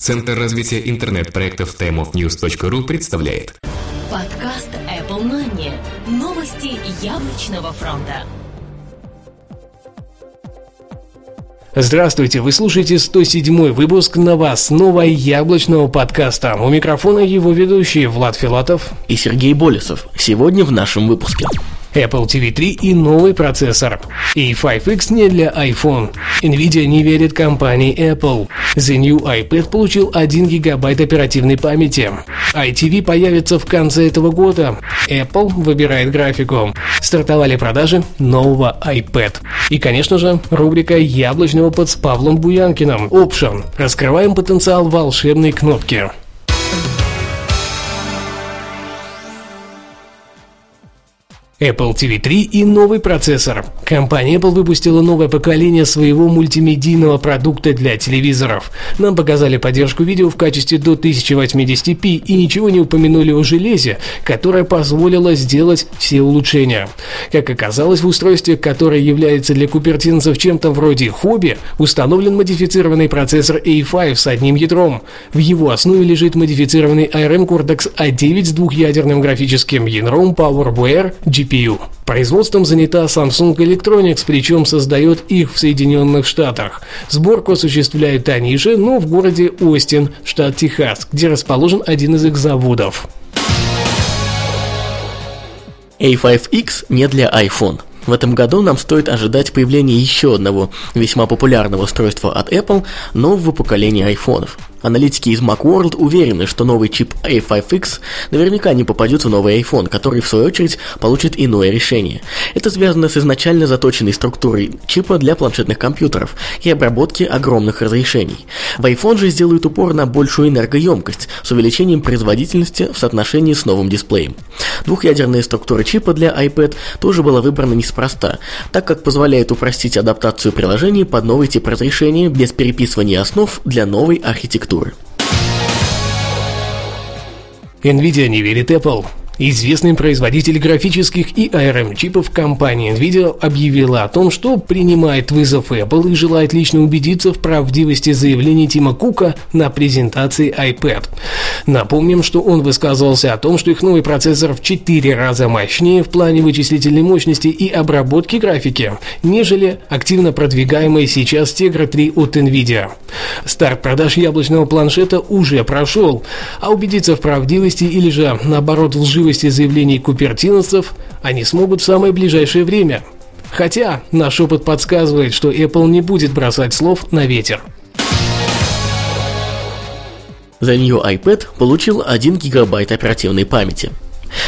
Центр развития интернет-проектов timeofnews.ru представляет Подкаст Apple Money. Новости яблочного фронта. Здравствуйте, вы слушаете 107 выпуск новостного яблочного подкаста. У микрофона его ведущие Влад Филатов и Сергей Болесов. Сегодня в нашем выпуске. Apple TV 3 и новый процессор. A5X не для iPhone. Nvidia не верит компании Apple. The New iPad получил 1 гигабайт оперативной памяти. iTV появится в конце этого года. Apple выбирает графику. Стартовали продажи нового iPad. И, конечно же, рубрика яблочного под с Павлом Буянкиным. Option. Раскрываем потенциал волшебной кнопки. Apple TV 3 и новый процессор. Компания Apple выпустила новое поколение своего мультимедийного продукта для телевизоров. Нам показали поддержку видео в качестве до 1080p и ничего не упомянули о железе, которое позволило сделать все улучшения. Как оказалось, в устройстве, которое является для купертинцев чем-то вроде хобби, установлен модифицированный процессор A5 с одним ядром. В его основе лежит модифицированный ARM Cortex A9 с двухъядерным графическим ядром PowerWare GPU CPU. Производством занята Samsung Electronics, причем создает их в Соединенных Штатах. Сборку осуществляют они же, но в городе Остин, штат Техас, где расположен один из их заводов. A5X не для iPhone. В этом году нам стоит ожидать появления еще одного весьма популярного устройства от Apple, нового поколения айфонов. Аналитики из Macworld уверены, что новый чип A5X наверняка не попадет в новый iPhone, который в свою очередь получит иное решение. Это связано с изначально заточенной структурой чипа для планшетных компьютеров и обработки огромных разрешений. В iPhone же сделают упор на большую энергоемкость с увеличением производительности в соотношении с новым дисплеем. Двухъядерная структура чипа для iPad тоже была выбрана неспроста, так как позволяет упростить адаптацию приложений под новый тип разрешения без переписывания основ для новой архитектуры архитектуры. Nvidia не верит Apple. Известный производитель графических и ARM-чипов компания Nvidia объявила о том, что принимает вызов Apple и желает лично убедиться в правдивости заявлений Тима Кука на презентации iPad. Напомним, что он высказывался о том, что их новый процессор в 4 раза мощнее в плане вычислительной мощности и обработки графики, нежели активно продвигаемый сейчас Tegra 3 от Nvidia. Старт продаж яблочного планшета уже прошел, а убедиться в правдивости или же наоборот в лживости справедливости заявлений купертиновцев они смогут в самое ближайшее время. Хотя наш опыт подсказывает, что Apple не будет бросать слов на ветер. The New iPad получил 1 гигабайт оперативной памяти.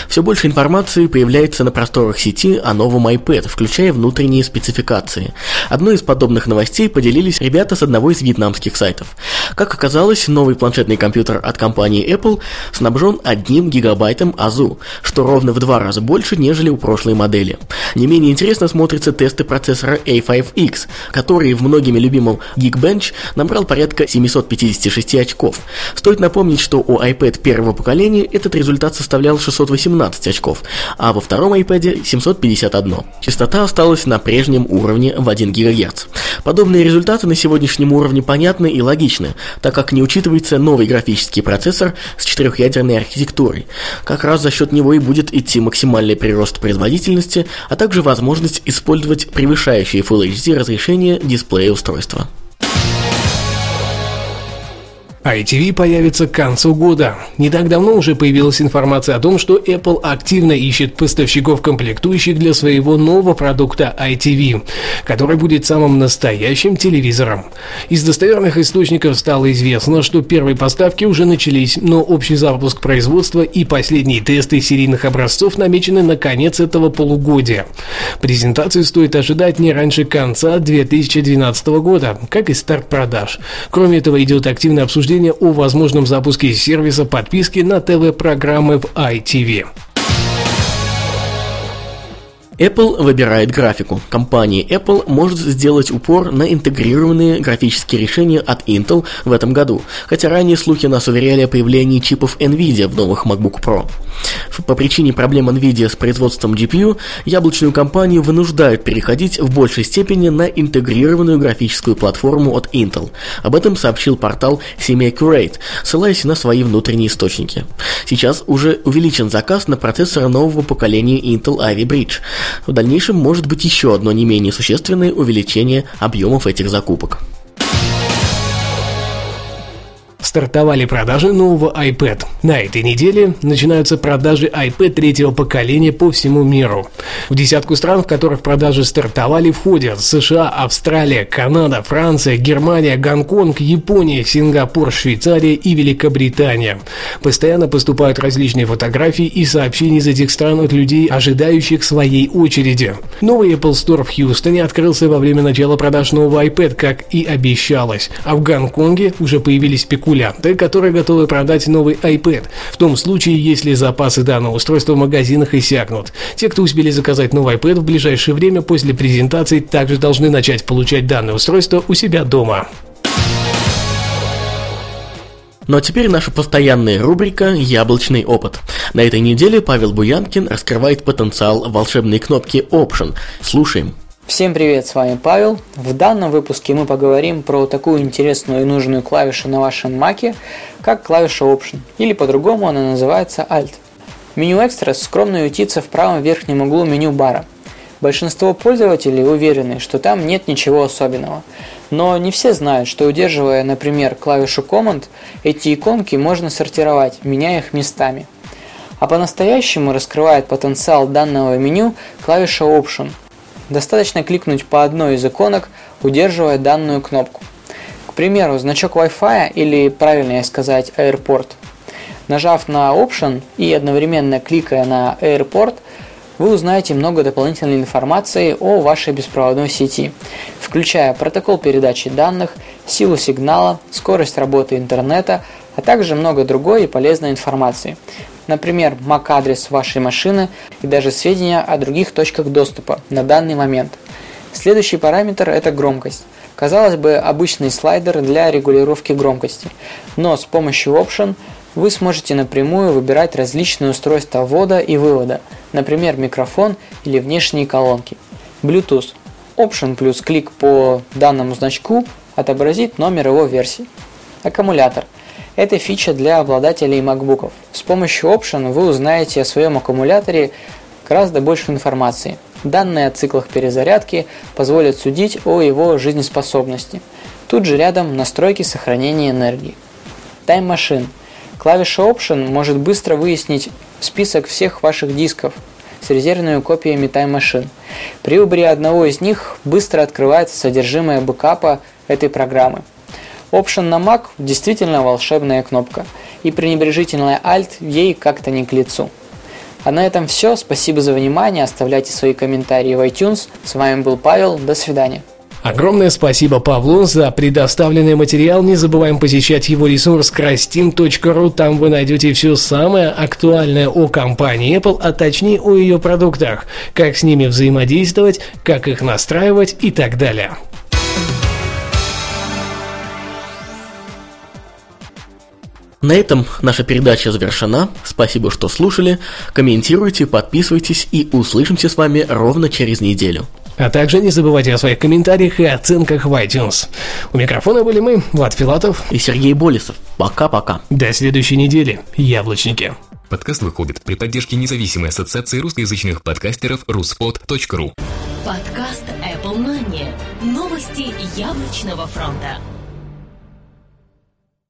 Все больше информации появляется на просторах сети о новом iPad, включая внутренние спецификации. Одной из подобных новостей поделились ребята с одного из вьетнамских сайтов. Как оказалось, новый планшетный компьютер от компании Apple снабжен одним гигабайтом АЗУ, что ровно в два раза больше, нежели у прошлой модели. Не менее интересно смотрятся тесты процессора A5X, который в многими любимом Geekbench набрал порядка 756 очков. Стоит напомнить, что у iPad первого поколения этот результат составлял 618 очков, а во втором iPad 751. Частота осталась на прежнем уровне в 1 ГГц. Подобные результаты на сегодняшнем уровне понятны и логичны, так как не учитывается новый графический процессор с четырехъядерной архитектурой. Как раз за счет него и будет идти максимальный прирост производительности, а также возможность использовать превышающие Full HD разрешение дисплея устройства. ITV появится к концу года. Не так давно уже появилась информация о том, что Apple активно ищет поставщиков комплектующих для своего нового продукта ITV, который будет самым настоящим телевизором. Из достоверных источников стало известно, что первые поставки уже начались, но общий запуск производства и последние тесты серийных образцов намечены на конец этого полугодия. Презентацию стоит ожидать не раньше конца 2012 года, как и старт продаж. Кроме этого, идет активное обсуждение обсуждение о возможном запуске сервиса подписки на ТВ-программы в ITV. Apple выбирает графику. Компания Apple может сделать упор на интегрированные графические решения от Intel в этом году, хотя ранее слухи нас уверяли о появлении чипов NVIDIA в новых MacBook Pro. По причине проблем NVIDIA с производством GPU, яблочную компанию вынуждают переходить в большей степени на интегрированную графическую платформу от Intel. Об этом сообщил портал Semi-Accurate, ссылаясь на свои внутренние источники. Сейчас уже увеличен заказ на процессоры нового поколения Intel Ivy Bridge. В дальнейшем может быть еще одно не менее существенное увеличение объемов этих закупок. Стартовали продажи нового iPad. На этой неделе начинаются продажи iPad третьего поколения по всему миру. В десятку стран, в которых продажи стартовали, входят США, Австралия, Канада, Франция, Германия, Гонконг, Япония, Сингапур, Швейцария и Великобритания. Постоянно поступают различные фотографии и сообщения из этих стран от людей, ожидающих своей очереди. Новый Apple Store в Хьюстоне открылся во время начала продаж нового iPad, как и обещалось. А в Гонконге уже появились спекуляции спекулянты, которые готовы продать новый iPad, в том случае, если запасы данного устройства в магазинах иссякнут. Те, кто успели заказать новый iPad в ближайшее время после презентации, также должны начать получать данное устройство у себя дома. Ну а теперь наша постоянная рубрика «Яблочный опыт». На этой неделе Павел Буянкин раскрывает потенциал волшебной кнопки Option. Слушаем. Всем привет, с вами Павел. В данном выпуске мы поговорим про такую интересную и нужную клавишу на вашем маке, как клавиша Option, или по-другому она называется Alt. Меню Extras скромно ютится в правом верхнем углу меню бара. Большинство пользователей уверены, что там нет ничего особенного. Но не все знают, что удерживая, например, клавишу Command, эти иконки можно сортировать, меняя их местами. А по-настоящему раскрывает потенциал данного меню клавиша Option – Достаточно кликнуть по одной из иконок, удерживая данную кнопку. К примеру, значок Wi-Fi или, правильнее сказать, Airport. Нажав на Option и одновременно кликая на Airport, вы узнаете много дополнительной информации о вашей беспроводной сети, включая протокол передачи данных, силу сигнала, скорость работы интернета, а также много другой и полезной информации например, MAC-адрес вашей машины и даже сведения о других точках доступа на данный момент. Следующий параметр – это громкость. Казалось бы, обычный слайдер для регулировки громкости, но с помощью Option вы сможете напрямую выбирать различные устройства ввода и вывода, например, микрофон или внешние колонки. Bluetooth. Option плюс клик по данному значку отобразит номер его версии. Аккумулятор – это фича для обладателей MacBook. С помощью Option вы узнаете о своем аккумуляторе гораздо больше информации. Данные о циклах перезарядки позволят судить о его жизнеспособности. Тут же рядом настройки сохранения энергии. Time Machine. Клавиша Option может быстро выяснить список всех ваших дисков с резервными копиями Time Machine. При выборе одного из них быстро открывается содержимое бэкапа этой программы. Option на Mac действительно волшебная кнопка, и пренебрежительная Alt ей как-то не к лицу. А на этом все. Спасибо за внимание. Оставляйте свои комментарии в iTunes. С вами был Павел. До свидания. Огромное спасибо Павлу за предоставленный материал. Не забываем посещать его ресурс krastin.ru. Там вы найдете все самое актуальное о компании Apple, а точнее о ее продуктах, как с ними взаимодействовать, как их настраивать и так далее. На этом наша передача завершена. Спасибо, что слушали. Комментируйте, подписывайтесь и услышимся с вами ровно через неделю. А также не забывайте о своих комментариях и оценках в iTunes. У микрофона были мы, Влад Филатов и Сергей Болесов. Пока-пока. До следующей недели, яблочники. Подкаст выходит при поддержке независимой ассоциации русскоязычных подкастеров ruspod.ru Подкаст Apple Money. Новости яблочного фронта.